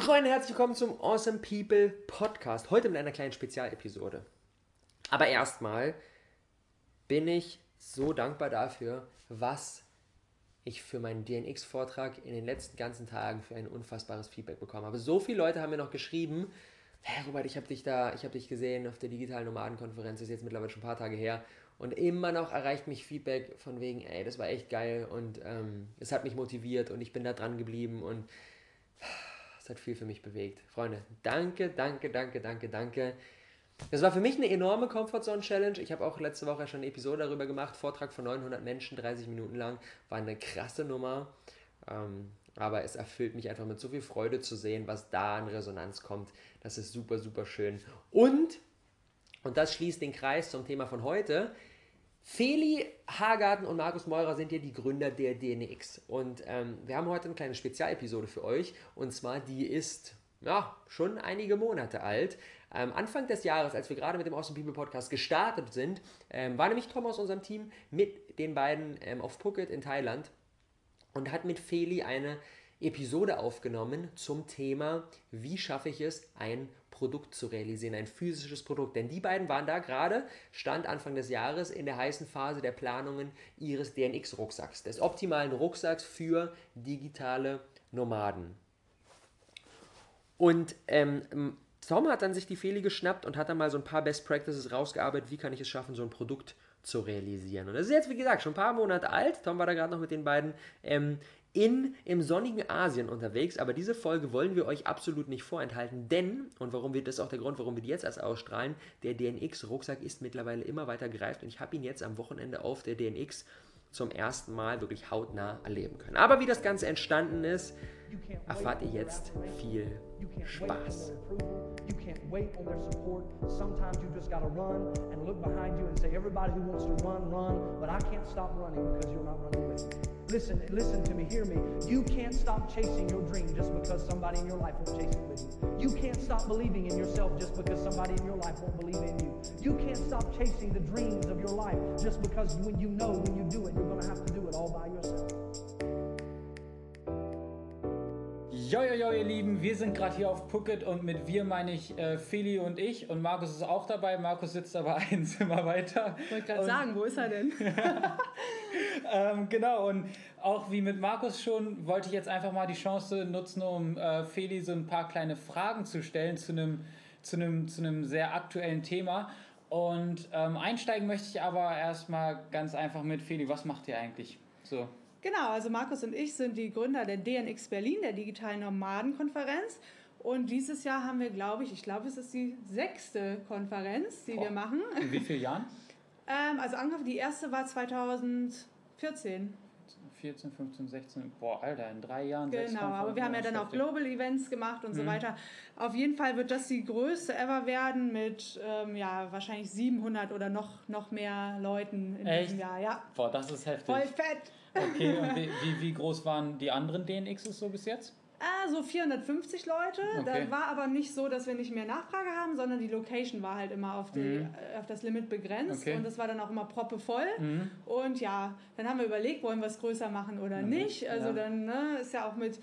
Freunde, herzlich willkommen zum Awesome People Podcast. Heute mit einer kleinen Spezialepisode. Aber erstmal bin ich so dankbar dafür, was ich für meinen DNX-Vortrag in den letzten ganzen Tagen für ein unfassbares Feedback bekommen habe. So viele Leute haben mir noch geschrieben, hey Robert, ich habe dich da, ich habe dich gesehen auf der digitalen Nomadenkonferenz, ist jetzt mittlerweile schon ein paar Tage her. Und immer noch erreicht mich Feedback von wegen, ey, das war echt geil und ähm, es hat mich motiviert und ich bin da dran geblieben und es hat viel für mich bewegt. Freunde, danke, danke, danke, danke, danke. Das war für mich eine enorme Comfortzone-Challenge. Ich habe auch letzte Woche schon eine Episode darüber gemacht. Vortrag von 900 Menschen, 30 Minuten lang. War eine krasse Nummer. Ähm, aber es erfüllt mich einfach mit so viel Freude zu sehen, was da an Resonanz kommt. Das ist super, super schön. Und, und das schließt den Kreis zum Thema von heute. Feli Hagarten und Markus Meurer sind ja die Gründer der DNX. Und ähm, wir haben heute eine kleine Spezialepisode für euch. Und zwar, die ist ja, schon einige Monate alt. Ähm, Anfang des Jahres, als wir gerade mit dem Awesome People Podcast gestartet sind, ähm, war nämlich Tom aus unserem Team mit den beiden ähm, auf Phuket in Thailand und hat mit Feli eine Episode aufgenommen zum Thema, wie schaffe ich es, ein Produkt zu realisieren, ein physisches Produkt. Denn die beiden waren da gerade, stand Anfang des Jahres in der heißen Phase der Planungen ihres DNX-Rucksacks, des optimalen Rucksacks für digitale Nomaden. Und ähm, Tom hat dann sich die Feli geschnappt und hat dann mal so ein paar Best Practices rausgearbeitet, wie kann ich es schaffen, so ein Produkt zu realisieren. Und das ist jetzt, wie gesagt, schon ein paar Monate alt. Tom war da gerade noch mit den beiden ähm, in, im sonnigen Asien unterwegs, aber diese Folge wollen wir euch absolut nicht vorenthalten, denn, und warum wir, das ist auch der Grund, warum wir die jetzt erst ausstrahlen, der DNX-Rucksack ist mittlerweile immer weiter greift und ich habe ihn jetzt am Wochenende auf der DNX zum ersten Mal wirklich hautnah erleben können. Aber wie das Ganze entstanden ist, erfahrt ihr jetzt viel Spaß. You can't wait on their support. Sometimes you just got to run and look behind you and say, everybody who wants to run, run, but I can't stop running because you're not running with me. Listen, listen to me, hear me. You can't stop chasing your dream just because somebody in your life won't chase it with you. You can't stop believing in yourself just because somebody in your life won't believe in you. You can't stop chasing the dreams of your life just because when you know when you do it, you're going to have to do it all by yourself. Jojojo, ihr Lieben, wir sind gerade hier auf Phuket und mit wir meine ich äh, Feli und ich und Markus ist auch dabei. Markus sitzt aber ein Zimmer weiter. Ich wollte gerade sagen, wo ist er denn? ähm, genau, und auch wie mit Markus schon, wollte ich jetzt einfach mal die Chance nutzen, um äh, Feli so ein paar kleine Fragen zu stellen zu einem zu einem, zu einem sehr aktuellen Thema. Und ähm, einsteigen möchte ich aber erstmal ganz einfach mit Feli, was macht ihr eigentlich so? Genau, also Markus und ich sind die Gründer der DNX Berlin, der digitalen Nomadenkonferenz. Und dieses Jahr haben wir, glaube ich, ich glaube, es ist die sechste Konferenz, die oh. wir machen. In wie vielen Jahren? ähm, also angefangen, die erste war 2014. 14, 15, 16, boah, Alter, in drei Jahren. Genau, aber wir haben ja dann auch Global Events gemacht und mhm. so weiter. Auf jeden Fall wird das die größte ever werden mit, ähm, ja, wahrscheinlich 700 oder noch, noch mehr Leuten in Echt? diesem Jahr. Ja. Boah, das ist heftig. Voll fett. Okay, und wie, wie, wie groß waren die anderen DNXs so bis jetzt? Ah, so 450 Leute. Okay. Da war aber nicht so, dass wir nicht mehr Nachfrage haben, sondern die Location war halt immer auf, die, mhm. Äh, auf das Limit begrenzt okay. und das war dann auch immer proppevoll. Mhm. Und ja, dann haben wir überlegt, wollen wir es größer machen oder mhm. nicht. Also ja. dann ne, ist ja auch mit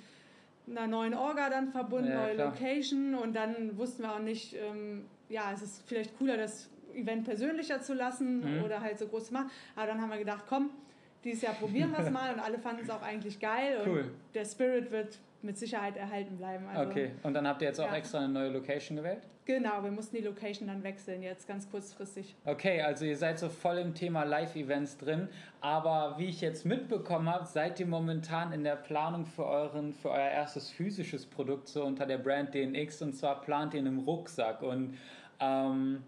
einer neuen Orga dann verbunden, ja, neue klar. Location und dann wussten wir auch nicht, ähm, ja, es ist vielleicht cooler, das Event persönlicher zu lassen mhm. oder halt so groß zu machen. Aber dann haben wir gedacht, komm, dieses Jahr probieren wir es mal und alle fanden es auch eigentlich geil und cool. der Spirit wird mit Sicherheit erhalten bleiben. Also, okay, und dann habt ihr jetzt auch ja. extra eine neue Location gewählt? Genau, wir mussten die Location dann wechseln, jetzt ganz kurzfristig. Okay, also ihr seid so voll im Thema Live-Events drin, aber wie ich jetzt mitbekommen habe, seid ihr momentan in der Planung für, euren, für euer erstes physisches Produkt so unter der Brand DNX und zwar plant ihr einen Rucksack und ähm,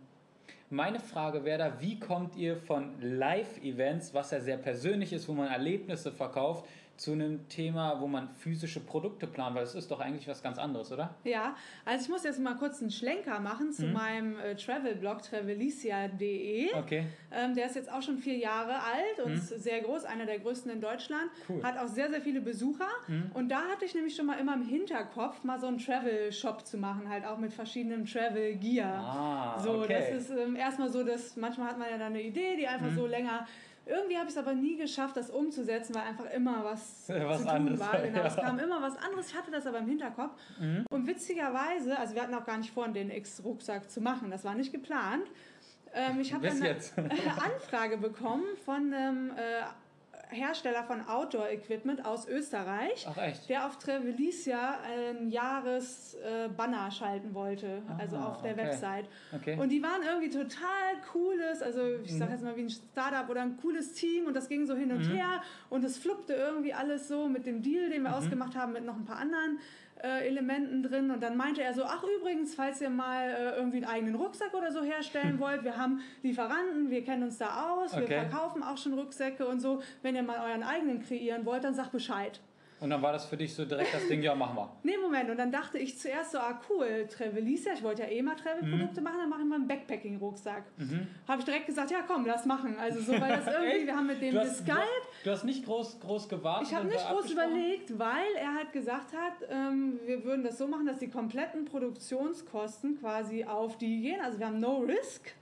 meine Frage wäre da, wie kommt ihr von Live-Events, was ja sehr persönlich ist, wo man Erlebnisse verkauft, zu einem Thema, wo man physische Produkte plant, weil es ist doch eigentlich was ganz anderes, oder? Ja, also ich muss jetzt mal kurz einen Schlenker machen zu mhm. meinem äh, Travel-Blog travelicia.de. Okay. Ähm, der ist jetzt auch schon vier Jahre alt und mhm. sehr groß, einer der größten in Deutschland. Cool. Hat auch sehr, sehr viele Besucher. Mhm. Und da hatte ich nämlich schon mal immer im Hinterkopf, mal so einen Travel-Shop zu machen, halt auch mit verschiedenen Travel-Gear. Ah, so, okay. das ist ähm, erstmal so, dass manchmal hat man ja dann eine Idee, die einfach mhm. so länger Irgendwie habe ich es aber nie geschafft, das umzusetzen, weil einfach immer was, was zu tun anderes, war. Genau, ja. es kam immer was anderes. Ich hatte das aber im Hinterkopf. Mhm. Und witzigerweise, also wir hatten auch gar nicht vor, den X-Rucksack zu machen. Das war nicht geplant. Ähm, ich habe eine Anfrage bekommen von einem äh, Hersteller von Outdoor-Equipment aus Österreich, der auf Trevelicia ein Jahresbanner äh, schalten wollte, Aha, also auf der okay. Website. Okay. Und die waren irgendwie total cooles, also ich sage mhm. jetzt mal wie ein Startup oder ein cooles Team und das ging so hin und mhm. her und es fluppte irgendwie alles so mit dem Deal, den wir mhm. ausgemacht haben mit noch ein paar anderen äh, Elementen drin. Und dann meinte er so, ach übrigens, falls ihr mal äh, irgendwie einen eigenen Rucksack oder so herstellen wollt, wir haben Lieferanten, wir kennen uns da aus, okay. wir verkaufen auch schon Rucksäcke und so. Wenn ihr mal euren eigenen kreieren wollt, dann sagt Bescheid. Und dann war das für dich so direkt das Ding, ja, machen wir. Nee, Moment. Und dann dachte ich zuerst so, ah cool, Travelisa, ich wollte ja eh mal Travel-Produkte mhm. machen, dann mache ich mal einen Backpacking-Rucksack. Mhm. Habe ich direkt gesagt, ja komm, lass machen. Also so, weil das irgendwie, wir haben mit dem hast, Skype. Du, hast nicht groß, groß gewartet? Ich habe nicht groß überlegt, weil er halt gesagt hat, ähm, wir würden das so machen, dass die kompletten Produktionskosten quasi auf die gehen. Also wir haben no risk,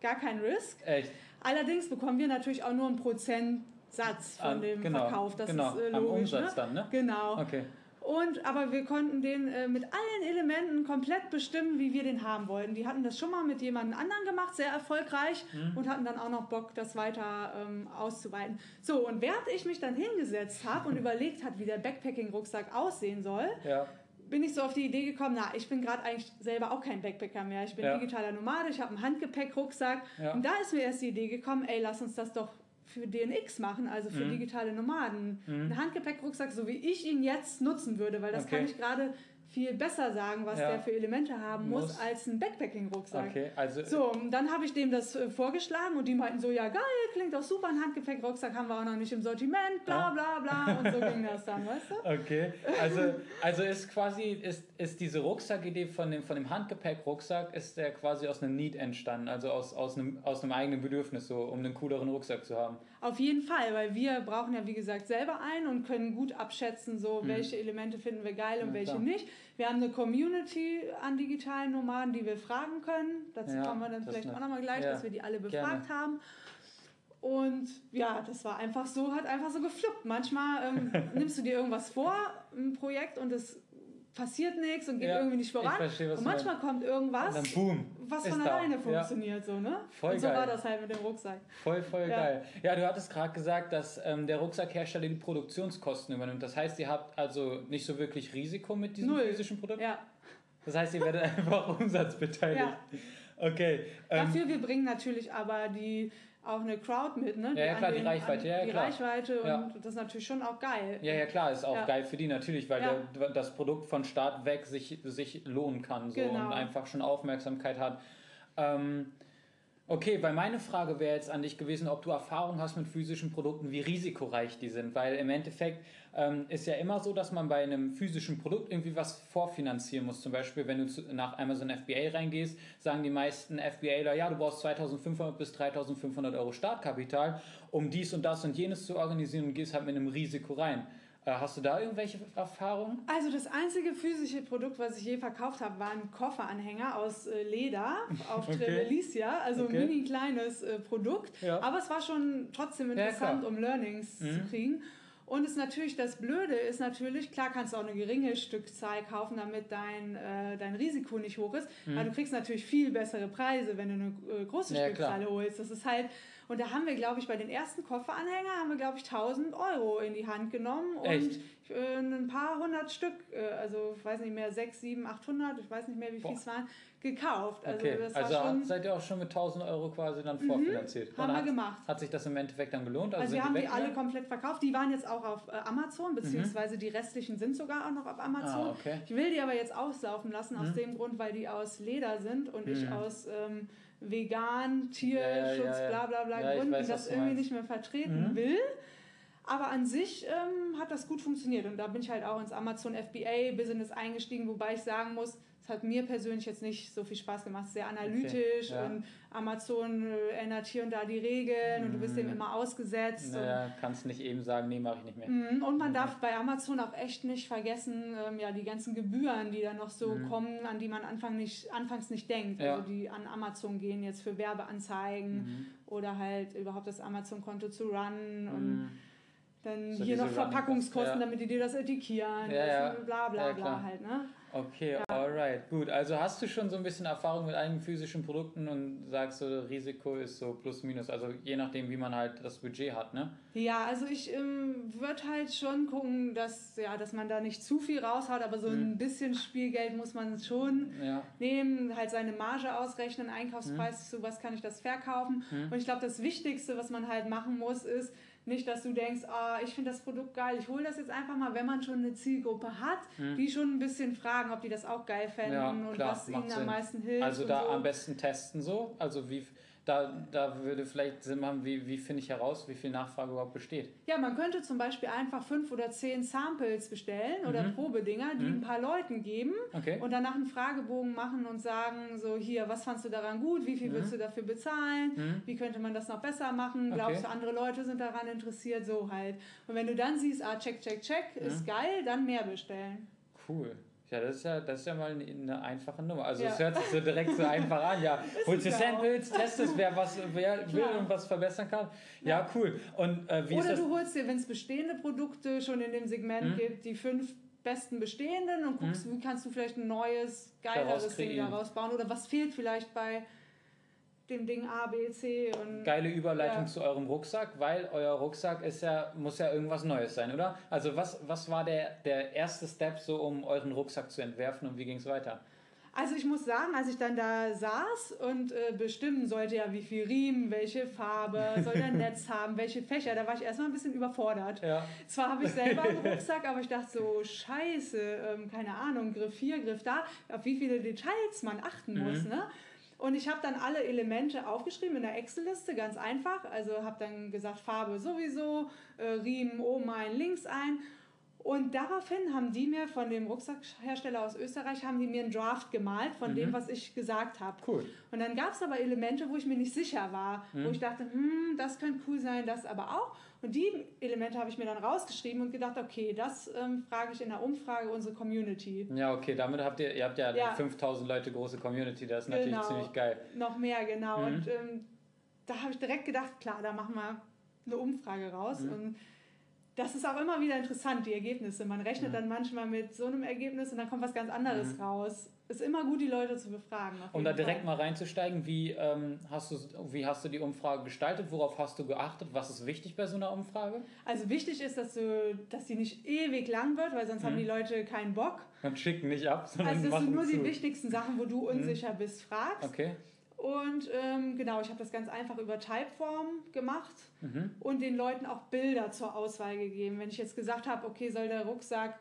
gar kein Risk. Echt? Allerdings bekommen wir natürlich auch nur ein Prozent Satz von dem genau, Verkauf. Das genau, ist äh, logisch. Am Umsatz ne? dann, ne? Genau. Okay. Und, aber wir konnten den äh, mit allen Elementen komplett bestimmen, wie wir den haben wollten. Die hatten das schon mal mit jemand anderen gemacht, sehr erfolgreich mhm. und hatten dann auch noch Bock, das weiter ähm, auszuweiten. So, und während ich mich dann hingesetzt habe und überlegt habe, wie der Backpacking-Rucksack aussehen soll, ja. bin ich so auf die Idee gekommen, na, ich bin gerade eigentlich selber auch kein Backpacker mehr. Ich bin ja. digitaler Nomade, ich habe einen Handgepäck-Rucksack. Ja. Und da ist mir erst die Idee gekommen, ey, lass uns das doch für DNX machen, also für mhm. digitale Nomaden. Mhm. Ein Handgepäckrucksack, so wie ich ihn jetzt nutzen würde, weil das okay. kann ich gerade viel besser sagen, was ja. der für Elemente haben muss, muss als ein Backpacking-Rucksack. Okay, also so, dann habe ich dem das äh, vorgeschlagen und die meinten so, ja geil, klingt doch super, ein Handgepäck-Rucksack haben wir auch noch nicht im Sortiment, bla bla bla und so ging das dann, weißt du? Okay, also, also ist quasi, ist, ist diese Rucksackidee von dem, von dem Handgepäck-Rucksack, ist der quasi aus einem Need entstanden, also aus, aus, einem, aus einem eigenen Bedürfnis, so, um einen cooleren Rucksack zu haben? Auf jeden Fall, weil wir brauchen ja wie gesagt selber einen und können gut abschätzen, so mhm. welche Elemente finden wir geil und ja, welche klar. nicht. Wir haben eine Community an digitalen Nomaden, die wir fragen können. Dazu ja, kommen wir dann vielleicht auch nochmal gleich, ja, dass wir die alle befragt gerne. haben. Und ja, das war einfach so, hat einfach so gefluppt. Manchmal ähm, nimmst du dir irgendwas vor, ein Projekt, und es passiert nichts und geht ja, irgendwie nicht voran. Verstehe, und manchmal kommt irgendwas, boom, was von alleine da. funktioniert. Ja. So, ne? Voll und so geil. war das halt mit dem Rucksack. Voll, voll ja. geil. Ja, du hattest gerade gesagt, dass ähm, der Rucksackhersteller die Produktionskosten übernimmt. Das heißt, ihr habt also nicht so wirklich Risiko mit diesem Null. physischen Produkt? Ja. Das heißt, ihr werdet einfach umsatzbeteiligt. Ja. Okay. Ähm, Dafür, wir bringen natürlich aber die auch eine Crowd mit, ne? Ja, ja klar, den, die Reichweite, ja, die klar. Reichweite und ja. das ist natürlich schon auch geil. Ja, ja, klar, ist auch ja. geil für die natürlich, weil ja. der, das Produkt von Start weg sich, sich lohnen kann so genau. und einfach schon Aufmerksamkeit hat. Ähm, Okay, weil meine Frage wäre jetzt an dich gewesen, ob du Erfahrung hast mit physischen Produkten, wie risikoreich die sind. Weil im Endeffekt ähm, ist ja immer so, dass man bei einem physischen Produkt irgendwie was vorfinanzieren muss. Zum Beispiel, wenn du zu, nach Amazon FBA reingehst, sagen die meisten FBAler, ja, du brauchst 2500 bis 3500 Euro Startkapital, um dies und das und jenes zu organisieren und gehst halt mit einem Risiko rein. Äh, hast du da irgendwelche Erfahrungen? Also das einzige physische Produkt, was ich je verkauft habe, war ein Kofferanhänger aus äh, Leder auf okay. Trevelicia, also okay. ein mini kleines äh, Produkt. Ja. Aber es war schon trotzdem interessant, ja, um Learnings mhm. zu kriegen. Und es natürlich das Blöde ist natürlich, klar kannst du auch eine geringe Stückzahl kaufen, damit dein, äh, dein Risiko nicht hoch ist. Mhm. Aber du kriegst natürlich viel bessere Preise, wenn du eine äh, große ja, Stückzahl klar. holst. Das ist halt und da haben wir, glaube ich, bei den ersten Kofferanhänger haben wir, glaube ich, 1000 Euro in die Hand genommen und Echt? Äh, ein paar hundert Stück, äh, also ich weiß nicht mehr, 6, 7, 800, ich weiß nicht mehr, wie viel es waren, gekauft. Also, okay. also schon, seid ihr auch schon mit 1000 Euro quasi dann mhm. vorfinanziert? Mhm, haben wir gemacht. Hat sich das im Endeffekt dann gelohnt? Also, also wir haben die, die alle komplett verkauft. Die waren jetzt auch auf äh, Amazon, mhm. beziehungsweise mhm. die restlichen sind sogar auch noch auf Amazon. Ah, okay. Ich will die aber jetzt auslaufen lassen, aus mhm. dem Grund, weil die aus Leder sind und ich mhm. aus... Ähm, vegan, Tierschutz, ja, ja, ja, bla bla bla Gründen, weiß, das irgendwie nicht mehr vertreten mhm. will. Aber an sich ähm, hat das gut funktioniert und da bin ich halt auch ins Amazon FBA Business eingestiegen, wobei ich sagen muss, es hat mir persönlich jetzt nicht so viel Spaß gemacht. Sehr analytisch okay, ja. und Amazon äh, ändert hier und da die Regeln mm. und du bist dem mhm. immer ausgesetzt. Naja, kannst nicht eben sagen, nee, mache ich nicht mehr. Mm, und man darf bei Amazon auch echt nicht vergessen, ähm, ja, die ganzen Gebühren, die dann noch so mm. kommen, an die man Anfang nicht, anfangs nicht denkt. Ja. Also die an Amazon gehen jetzt für Werbeanzeigen mhm. oder halt überhaupt das Amazon-Konto zu runnen und mhm. dann so hier noch Verpackungskosten, ja. damit die dir das etikieren, ja, ja. bla bla bla halt, ne? Okay, ja. alright, gut. Also hast du schon so ein bisschen Erfahrung mit einigen physischen Produkten und sagst so, Risiko ist so plus minus, also je nachdem, wie man halt das Budget hat, ne? Ja, also ich ähm, würde halt schon gucken, dass, ja, dass man da nicht zu viel raushaut, aber so mhm. ein bisschen Spielgeld muss man schon ja. nehmen, halt seine Marge ausrechnen, Einkaufspreis, mhm. zu was kann ich das verkaufen. Mhm. Und ich glaube, das Wichtigste, was man halt machen muss, ist, nicht, dass du denkst, oh, ich finde das Produkt geil, ich hole das jetzt einfach mal, wenn man schon eine Zielgruppe hat, hm. die schon ein bisschen fragen, ob die das auch geil fänden ja, und klar, was ihnen Sinn. am meisten hilft. Also da so. am besten testen so, also wie da, da würde vielleicht Sinn machen, wie, wie finde ich heraus, wie viel Nachfrage überhaupt besteht. Ja, man könnte zum Beispiel einfach fünf oder zehn Samples bestellen mhm. oder Probedinger, die mhm. ein paar Leuten geben okay. und danach einen Fragebogen machen und sagen, so hier, was fandst du daran gut, wie viel mhm. würdest du dafür bezahlen, mhm. wie könnte man das noch besser machen, glaubst okay. du, andere Leute sind daran interessiert, so halt. Und wenn du dann siehst, ah, check, check, check, ist mhm. geil, dann mehr bestellen. Cool. Ja, das ist ja, das ist ja mal eine, einfache Nummer. Also es hört sich so direkt so einfach an. Ja, holst du Samples, testest, wer was wer will und was verbessern kann. Ja, ja cool. Und, äh, Oder du holst dir, wenn es bestehende Produkte schon in dem Segment hm? gibt, die fünf besten bestehenden und guckst, hm? wie kannst du vielleicht ein neues, geileres Ding daraus bauen oder was fehlt vielleicht bei dem Ding A, B, C und. Geile Überleitung ja. zu eurem Rucksack, weil euer Rucksack ist ja, muss ja irgendwas Neues sein, oder? Also was, was war der, der erste Step so, um euren Rucksack zu entwerfen und wie ging es weiter? Also ich muss sagen, als ich dann da saß und äh, bestimmen sollte, ja, wie viel Riemen, welche Farbe, soll der Netz haben, welche Fächer, da war ich erstmal ein bisschen überfordert. Ja. Zwar habe ich selber einen Rucksack, aber ich dachte so, scheiße, ähm, keine Ahnung, Griff hier, Griff da, auf wie viele Details man achten mhm. muss, ne? Und ich habe dann alle Elemente aufgeschrieben in der Excel-Liste, ganz einfach. Also habe dann gesagt, Farbe sowieso, äh, Riemen oben ein, links ein. Und daraufhin haben die mir von dem Rucksackhersteller aus Österreich, haben die mir einen Draft gemalt von mhm. dem, was ich gesagt habe. Cool. Und dann gab es aber Elemente, wo ich mir nicht sicher war, mhm. wo ich dachte, hm, das könnte cool sein, das aber auch. Und die Elemente habe ich mir dann rausgeschrieben und gedacht, okay, das ähm, frage ich in der Umfrage unsere Community. Ja, okay, damit habt ihr, ihr habt ja, ja. 5000 Leute große Community, das ist genau. natürlich ziemlich geil. Noch mehr, genau. Mhm. Und ähm, da habe ich direkt gedacht, klar, da machen wir eine Umfrage raus. Mhm. Und das ist auch immer wieder interessant, die Ergebnisse. Man rechnet mhm. dann manchmal mit so einem Ergebnis und dann kommt was ganz anderes mhm. raus ist immer gut, die Leute zu befragen. Um da direkt Fall. mal reinzusteigen, wie, ähm, hast du, wie hast du die Umfrage gestaltet? Worauf hast du geachtet? Was ist wichtig bei so einer Umfrage? Also wichtig ist, dass, du, dass die nicht ewig lang wird, weil sonst mhm. haben die Leute keinen Bock. Und schicken nicht ab, sondern Also dass du nur zu. die wichtigsten Sachen, wo du mhm. unsicher mhm. bist, fragst. Okay. Und ähm, genau, ich habe das ganz einfach über Typeform gemacht mhm. und den Leuten auch Bilder zur Auswahl gegeben. Wenn ich jetzt gesagt habe, okay, soll der Rucksack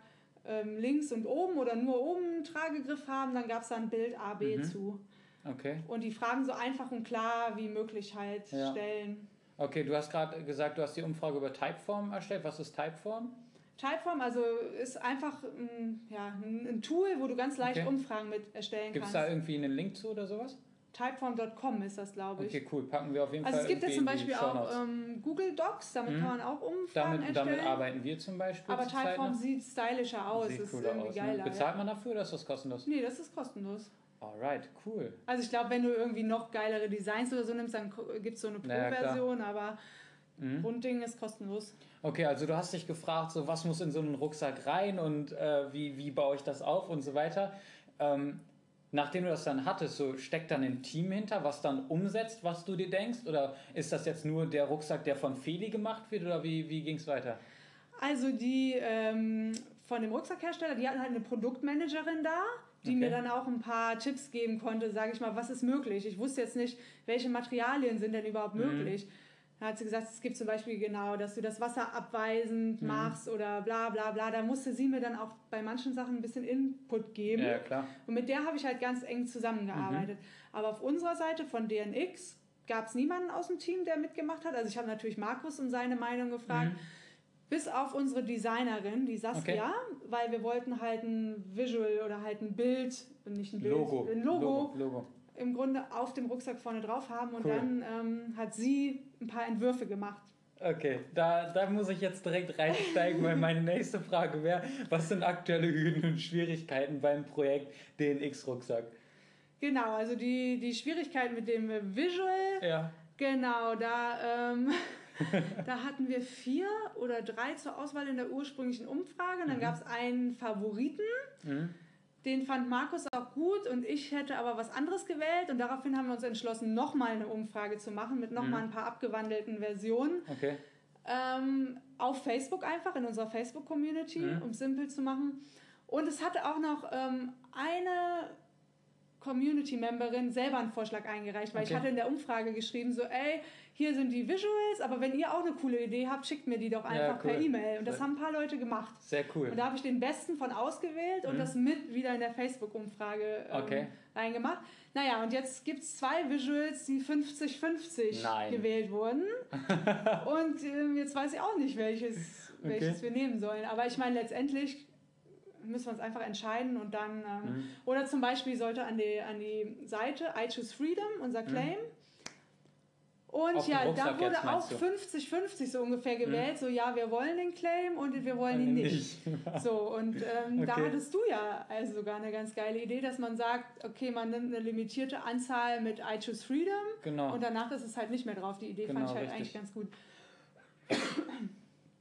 ähm, links und oben oder nur oben einen Tragegriff haben, dann gab es da ein Bild A, B mhm. zu. Okay. Und die Fragen so einfach und klar wie möglich halt ja. stellen. Okay, du hast gerade gesagt, du hast die Umfrage über Typeform erstellt. Was ist Typeform? Typeform also ist einfach ein, ja, ein Tool, wo du ganz leicht okay. Umfragen mit erstellen Gibt's kannst. Gibt es da irgendwie einen Link zu oder sowas? Typeform.com ist das, glaube ich. Okay, cool. Packen wir auf jeden also Fall. Also es gibt ja zum Beispiel auch ähm, Google Docs, damit mhm. kann man auch Umfragen damit, erstellen. Damit arbeiten wir zum Beispiel. Aber Typeform sieht stylischer aus, sieht ist irgendwie aus, ne? geiler. Ne? Bezahlt man dafür oder ist das kostenlos? Nee, das ist kostenlos. Alright, cool. Also ich glaube, wenn du irgendwie noch geilere Designs oder so nimmst, dann gibt es so eine Pro-Version, naja, aber mhm. Grundding ist kostenlos. Okay, also du hast dich gefragt, so was muss in so einen Rucksack rein und äh, wie, wie baue ich das auf und so weiter. Ähm, nachdem du das dann hattest, so steckt dann ein Team hinter, was dann umsetzt, was du dir denkst? Oder ist das jetzt nur der Rucksack, der von Feli gemacht wird? Oder wie, wie ging es weiter? Also die ähm, von dem Rucksackhersteller, die hatten halt eine Produktmanagerin da, die okay. mir dann auch ein paar Tipps geben konnte, sage ich mal, was ist möglich. Ich wusste jetzt nicht, welche Materialien sind denn überhaupt mhm. möglich. Da hat sie gesagt, es gibt zum Beispiel genau, dass du das Wasser abweisend mhm. machst oder bla bla bla. Da musste sie mir dann auch bei manchen Sachen ein bisschen Input geben. Ja, klar. Und mit der habe ich halt ganz eng zusammengearbeitet. Mhm. Aber auf unserer Seite von DNX gab es niemanden aus dem Team, der mitgemacht hat. Also ich habe natürlich Markus um seine Meinung gefragt. Mhm. Bis auf unsere Designerin, die Saskia, okay. weil wir wollten halt ein Visual oder halt ein Bild, nicht ein Bild, Logo. ein Logo, Logo, Logo. Im Grunde auf dem Rucksack vorne drauf haben und cool. dann ähm, hat sie ein paar Entwürfe gemacht. Okay, da, da muss ich jetzt direkt reinsteigen, weil meine nächste Frage wäre, was sind aktuelle Hürden und Schwierigkeiten beim Projekt DNX-Rucksack? Genau, also die, die Schwierigkeit mit dem Visual, ja. genau, da, ähm, da hatten wir vier oder drei zur Auswahl in der ursprünglichen Umfrage. Und dann mhm. gab es einen Favoriten. Mhm. Den fand Markus auch gut und ich hätte aber was anderes gewählt und daraufhin haben wir uns entschlossen, nochmal eine Umfrage zu machen mit nochmal mhm. ein paar abgewandelten Versionen. Okay. Ähm, auf Facebook einfach, in unserer Facebook-Community, mhm. um es simpel zu machen. Und es hatte auch noch ähm, eine Community-Memberin selber einen Vorschlag eingereicht, weil okay. ich hatte in der Umfrage geschrieben, so, ey, hier sind die Visuals, aber wenn ihr auch eine coole Idee habt, schickt mir die doch einfach ja, cool. per E-Mail. Und das haben ein paar Leute gemacht. Sehr cool. Und da habe ich den besten von ausgewählt mhm. und das mit wieder in der Facebook-Umfrage ähm, okay. reingemacht. Naja, und jetzt gibt es zwei Visuals, die 50-50 gewählt wurden. und ähm, jetzt weiß ich auch nicht, welches, welches okay. wir nehmen sollen. Aber ich meine, letztendlich müssen wir uns einfach entscheiden und dann. Ähm, mhm. Oder zum Beispiel sollte an die, an die Seite I Choose Freedom, unser mhm. Claim. Mhm. Und ja, da wurde jetzt, auch 50-50 so ungefähr gewählt. Mhm. So, ja, wir wollen den Claim und wir wollen ihn nicht. nicht. so, und ähm, okay. da hattest du ja also sogar eine ganz geile Idee, dass man sagt, okay, man nimmt eine limitierte Anzahl mit I Choose Freedom. Genau. Und danach ist es halt nicht mehr drauf. Die Idee genau, fand ich halt richtig. eigentlich ganz gut.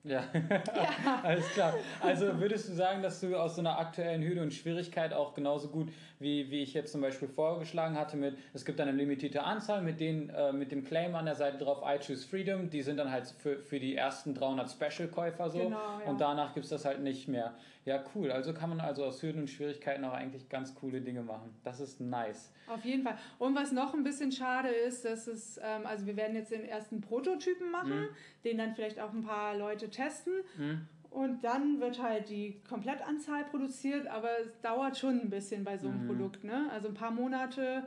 Ja. ja. alles klar. Also würdest du sagen, dass du aus so einer aktuellen Hürde und Schwierigkeit auch genauso gut, wie, wie ich jetzt zum Beispiel vorgeschlagen hatte, mit es gibt eine limitierte Anzahl mit, den, äh, mit dem Claim an der Seite drauf, I choose freedom, die sind dann halt für, für die ersten 300 Special-Käufer so genau, ja. und danach gibt es das halt nicht mehr. Ja, cool. Also kann man also aus Hürden und Schwierigkeiten auch eigentlich ganz coole Dinge machen. Das ist nice. Auf jeden Fall. Und was noch ein bisschen schade ist, dass es, ähm, also wir werden jetzt den ersten Prototypen machen, mhm. den dann vielleicht auch ein paar Leute testen. Mhm. Und dann wird halt die Komplettanzahl produziert, aber es dauert schon ein bisschen bei so einem mhm. Produkt. Ne? Also ein paar Monate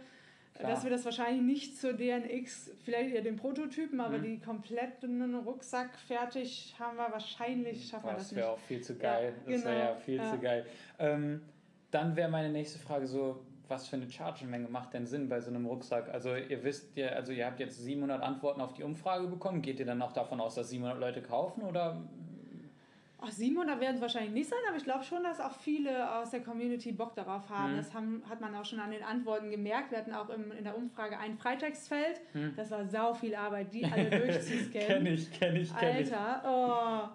Klar. dass wir das wahrscheinlich nicht zur DNX, vielleicht eher den Prototypen, aber mhm. die kompletten Rucksack fertig haben wir wahrscheinlich, schaffen Boah, wir das, das nicht. Das wäre auch viel zu geil. Ja, das genau. wäre ja viel ja. zu geil. Ähm, dann wäre meine nächste Frage so, was für eine Chargenmenge macht denn Sinn bei so einem Rucksack? Also ihr wisst ja, also ihr habt jetzt 700 Antworten auf die Umfrage bekommen. Geht ihr dann auch davon aus, dass 700 Leute kaufen oder Ach, 700 werden es wahrscheinlich nicht sein, aber ich glaube schon, dass auch viele aus der Community Bock darauf haben. Mhm. Das haben, hat man auch schon an den Antworten gemerkt. Wir hatten auch im, in der Umfrage ein Freitextfeld. Mhm. Das war sau viel Arbeit, die alle durchzuscannen. kenn ich, kenn ich, kenn ich. Alter, oh,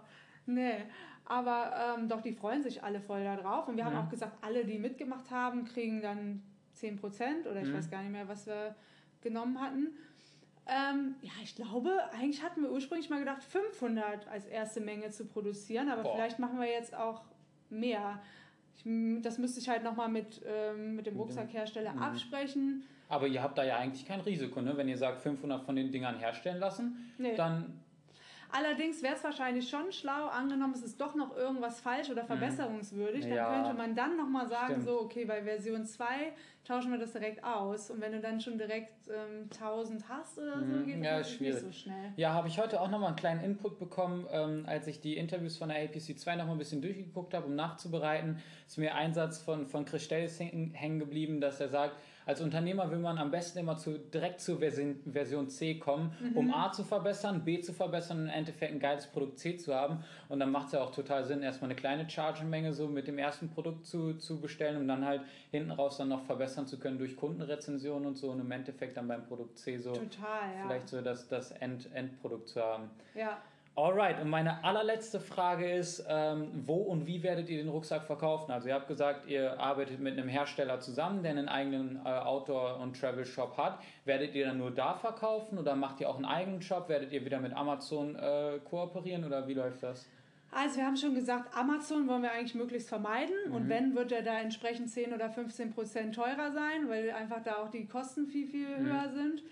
nee. Aber ähm, doch, die freuen sich alle voll darauf. Und wir mhm. haben auch gesagt, alle, die mitgemacht haben, kriegen dann 10% oder ich mhm. weiß gar nicht mehr, was wir genommen hatten. Ähm, ja, ich glaube, eigentlich hatten wir ursprünglich mal gedacht, 500 als erste Menge zu produzieren, aber Boah. vielleicht machen wir jetzt auch mehr. Ich, das müsste ich halt nochmal mit, ähm, mit dem Rucksackhersteller mhm. absprechen. Aber ihr habt da ja eigentlich kein Risiko, ne? Wenn ihr sagt, 500 von den Dingern herstellen lassen, nee. dann Allerdings wäre es wahrscheinlich schon schlau, angenommen, es ist doch noch irgendwas falsch oder mhm. verbesserungswürdig, dann ja, könnte man dann nochmal sagen, stimmt. so, okay, bei Version 2 tauschen wir das direkt aus. Und wenn du dann schon direkt ähm, 1000 hast oder so, mhm. geht ja, das nicht so schnell. Ja, habe ich heute auch nochmal einen kleinen Input bekommen, ähm, als ich die Interviews von der APC 2 nochmal ein bisschen durchgeguckt habe, um nachzubereiten. Ist mir ein Satz von, von Chris Stelz hängen geblieben, dass er sagt, als Unternehmer will man am besten immer zu, direkt zur Version, Version C kommen, mhm. um A zu verbessern, B zu verbessern und im Endeffekt ein geiles Produkt C zu haben. Und dann macht es ja auch total Sinn, erstmal eine kleine Charge-Menge so mit dem ersten Produkt zu, zu bestellen, um dann halt hinten raus dann noch verbessern zu können durch Kundenrezensionen und so und im Endeffekt dann beim Produkt C so total, ja. vielleicht so das, das End, Endprodukt zu haben. Ja. Alright, und meine allerletzte Frage ist, ähm, wo und wie werdet ihr den Rucksack verkaufen? Also ihr habt gesagt, ihr arbeitet mit einem Hersteller zusammen, der einen eigenen äh, Outdoor- und Travel-Shop hat. Werdet ihr dann nur da verkaufen oder macht ihr auch einen eigenen Shop? Werdet ihr wieder mit Amazon äh, kooperieren oder wie läuft das? Also wir haben schon gesagt, Amazon wollen wir eigentlich möglichst vermeiden mhm. und wenn, wird er da entsprechend 10 oder 15 Prozent teurer sein, weil einfach da auch die Kosten viel, viel mhm. höher sind.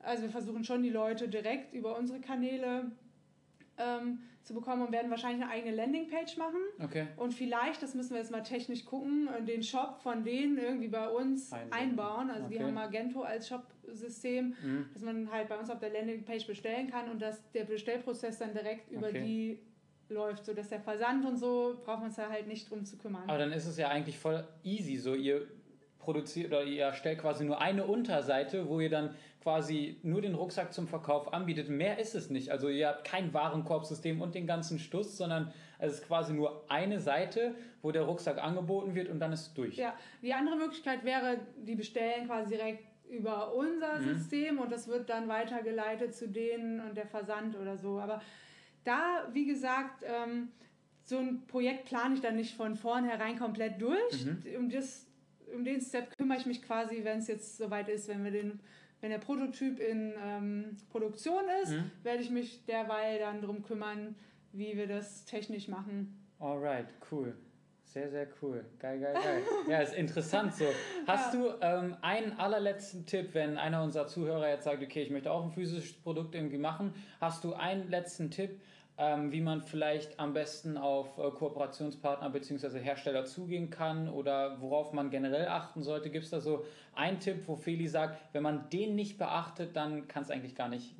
Also wir versuchen schon die Leute direkt über unsere Kanäle ähm, zu bekommen und werden wahrscheinlich eine eigene Landingpage machen. Okay. Und vielleicht, das müssen wir jetzt mal technisch gucken, äh, den Shop von denen irgendwie bei uns Einbinden. einbauen. Also okay. die haben Magento als Shop-System, mhm. dass man halt bei uns auf der Landingpage bestellen kann und dass der Bestellprozess dann direkt über okay. die läuft, sodass der Versand und so braucht man uns da halt nicht drum zu kümmern. Aber dann ist es ja eigentlich voll easy, so ihr produziert oder ihr erstellt quasi nur eine Unterseite, wo ihr dann quasi nur den Rucksack zum Verkauf anbietet. Mehr ist es nicht. Also ihr habt kein Warenkorbsystem und den ganzen Stuss, sondern es ist quasi nur eine Seite, wo der Rucksack angeboten wird und dann ist es durch. Ja, die andere Möglichkeit wäre, die bestellen quasi direkt über unser mhm. System und das wird dann weitergeleitet zu denen und der Versand oder so. Aber da, wie gesagt, ähm, so ein Projekt plane ich dann nicht von vornherein komplett durch. Mhm. Um, das, um den Step kümmere ich mich quasi, wenn es jetzt soweit ist, wenn wir den wenn der Prototyp in ähm, Produktion ist, mhm. werde ich mich derweil dann darum kümmern, wie wir das technisch machen. Alright, cool. Sehr, sehr cool. Geil, geil, geil. ja, ist interessant so. Hast ja. du ähm, einen allerletzten Tipp, wenn einer unserer Zuhörer jetzt sagt, okay, ich möchte auch ein physisches Produkt irgendwie machen, hast du einen letzten Tipp, ähm, wie man vielleicht am besten auf äh, Kooperationspartner bzw. Hersteller zugehen kann oder worauf man generell achten sollte. Gibt es da so einen Tipp, wo Feli sagt, wenn man den nicht beachtet, dann kann es eigentlich gar nicht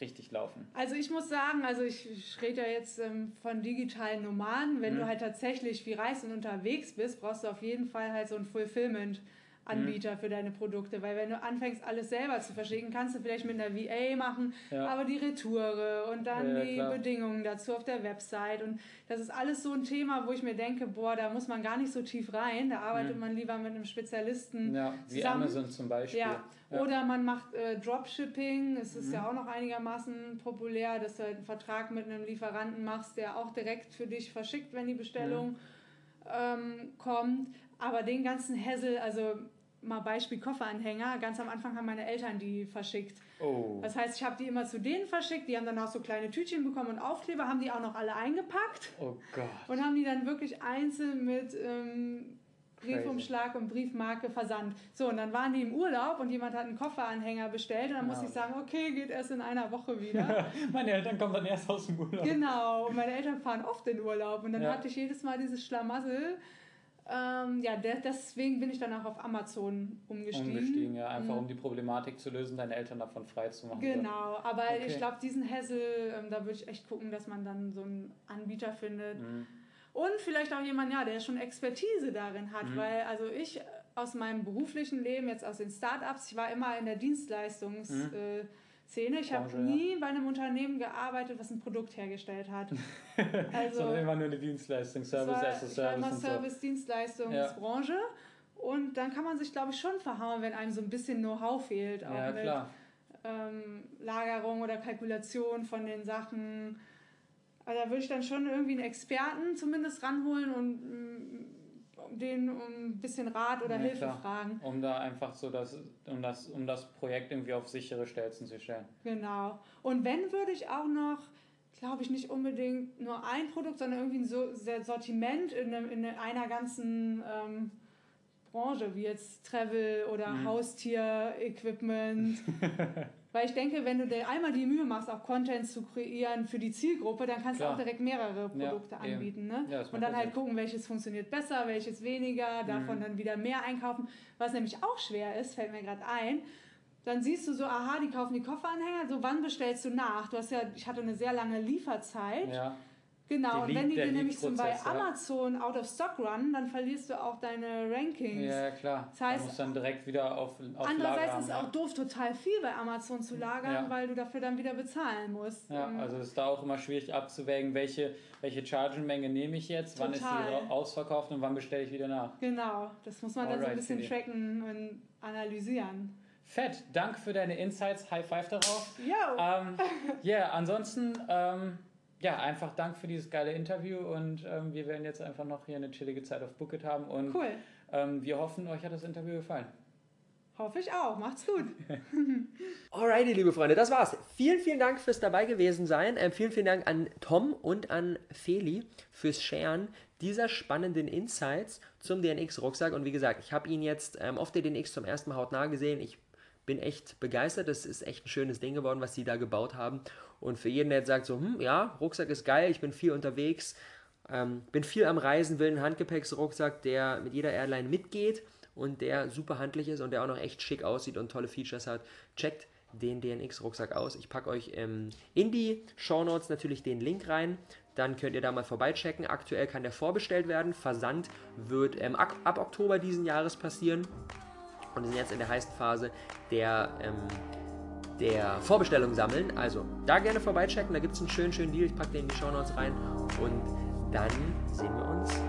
richtig laufen? Also ich muss sagen, also ich, ich rede ja jetzt ähm, von digitalen Nomaden. Wenn mhm. du halt tatsächlich wie reist und unterwegs bist, brauchst du auf jeden Fall halt so ein Fulfillment. Anbieter mhm. für deine Produkte, weil wenn du anfängst, alles selber zu verschicken, kannst du vielleicht mit einer VA machen, ja. aber die Retoure und dann ja, die klar. Bedingungen dazu auf der Website und das ist alles so ein Thema, wo ich mir denke, boah, da muss man gar nicht so tief rein, da arbeitet mhm. man lieber mit einem Spezialisten ja, wie zusammen. Amazon zum Beispiel. Ja. Oder man macht äh, Dropshipping, es ist mhm. ja auch noch einigermaßen populär, dass du halt einen Vertrag mit einem Lieferanten machst, der auch direkt für dich verschickt, wenn die Bestellung mhm. ähm, kommt. Aber den ganzen Hassel, also mal Beispiel Kofferanhänger, ganz am Anfang haben meine Eltern die verschickt. Oh. Das heißt, ich habe die immer zu denen verschickt, die haben dann auch so kleine Tütchen bekommen und Aufkleber, haben die auch noch alle eingepackt. Oh Gott. Und haben die dann wirklich einzeln mit ähm, Briefumschlag und Briefmarke versandt. So, und dann waren die im Urlaub und jemand hat einen Kofferanhänger bestellt und dann ja. musste ich sagen, okay, geht erst in einer Woche wieder. meine Eltern kommen dann erst aus dem Urlaub. Genau, und meine Eltern fahren oft in Urlaub und dann ja. hatte ich jedes Mal dieses Schlamassel ähm, ja, de deswegen bin ich dann auch auf Amazon umgestiegen. Umgestiegen, ja, einfach mhm. um die Problematik zu lösen, deine Eltern davon frei zu machen. Genau, aber okay. ich glaube, diesen Hassel, ähm, da würde ich echt gucken, dass man dann so einen Anbieter findet. Mhm. Und vielleicht auch jemand, ja, der schon Expertise darin hat, mhm. weil also ich aus meinem beruflichen Leben, jetzt aus den Startups, ich war immer in der Dienstleistungs- mhm. äh, Szene. Ich habe nie bei einem Unternehmen gearbeitet, was ein Produkt hergestellt hat. Also, Sondern immer nur eine Dienstleistung, Service as a Service. Ich war immer Service, Dienstleistungsbranche. Ja. Und dann kann man sich, glaube ich, schon verhauen, wenn einem so ein bisschen Know-how fehlt. Auch ja, mit. Ähm, Lagerung oder Kalkulation von den Sachen. Also da würde ich dann schon irgendwie einen Experten zumindest ranholen und den um ein bisschen Rat oder ja, Hilfe klar. fragen. Um da einfach so das, um das, um das Projekt irgendwie auf sichere Stelzen zu stellen. Genau. Und wenn würde ich auch noch, glaube ich, nicht unbedingt nur ein Produkt, sondern irgendwie ein so Sortiment in, einem, in einer ganzen ähm, Branche, wie jetzt Travel oder mhm. Haustier-Equipment. Weil ich denke, wenn du dir einmal die Mühe machst, auch Content zu kreieren für die Zielgruppe, dann kannst Klar. du auch direkt mehrere Produkte ja, anbieten. Ne? Ja, und dann halt gucken, welches funktioniert besser, welches weniger, davon mhm. dann wieder mehr einkaufen. Was nämlich auch schwer ist, fällt mir gerade ein. Dann siehst du so, aha, die kaufen die Kofferanhänger, so wann bestellst du nach? Du hast ja, ich hatte eine sehr lange Lieferzeit. Ja. Genau, und wenn die dir nämlich zum bei Amazon out of stock run, dann verlierst du auch deine Rankings. Ja, klar. Das heißt, du musst dann direkt wieder auf, auf Andererseits Lager ist es auch doof, total viel bei Amazon zu lagern, ja. weil du dafür dann wieder bezahlen musst. Ja, ähm, also es ist da auch immer schwierig abzuwägen, welche, welche Chargenmenge nehme ich jetzt, total. wann ist die ausverkauft und wann bestelle ich wieder nach. Genau, das muss man Alright, dann so ein bisschen tracken und analysieren. Fett, danke für deine Insights, High Five darauf. Ja. Ähm, yeah, ansonsten... Ähm, ja, einfach Dank für dieses geile Interview und ähm, wir werden jetzt einfach noch hier eine chillige Zeit auf Booket haben und cool. ähm, wir hoffen, euch hat das Interview gefallen. Hoffe ich auch. Macht's gut. Alrighty, liebe Freunde, das war's. Vielen, vielen Dank fürs dabei gewesen sein. Ähm, vielen, vielen Dank an Tom und an Feli fürs Sharen dieser spannenden Insights zum DNX-Rucksack. Und wie gesagt, ich habe ihn jetzt ähm, auf der DNX zum ersten Mal hautnah gesehen. Ich bin echt begeistert. Das ist echt ein schönes Ding geworden, was sie da gebaut haben. Und für jeden, der jetzt sagt, so, hm, ja, Rucksack ist geil, ich bin viel unterwegs, ähm, bin viel am Reisen, will einen Handgepäcksrucksack, der mit jeder Airline mitgeht und der super handlich ist und der auch noch echt schick aussieht und tolle Features hat. Checkt den DNX-Rucksack aus. Ich packe euch ähm, in die Show Notes natürlich den Link rein dann könnt ihr da mal vorbeichecken. Aktuell kann der vorbestellt werden. Versand wird ähm, ab, ab, Oktober diesen Jahres passieren. Und sind jetzt in der heißen Phase der, ähm, der Vorbestellung sammeln. Also da gerne vorbeichecken. Da gibt es einen schönen, schönen Deal. Ich packe den in die Show Notes rein. Und dann sehen wir uns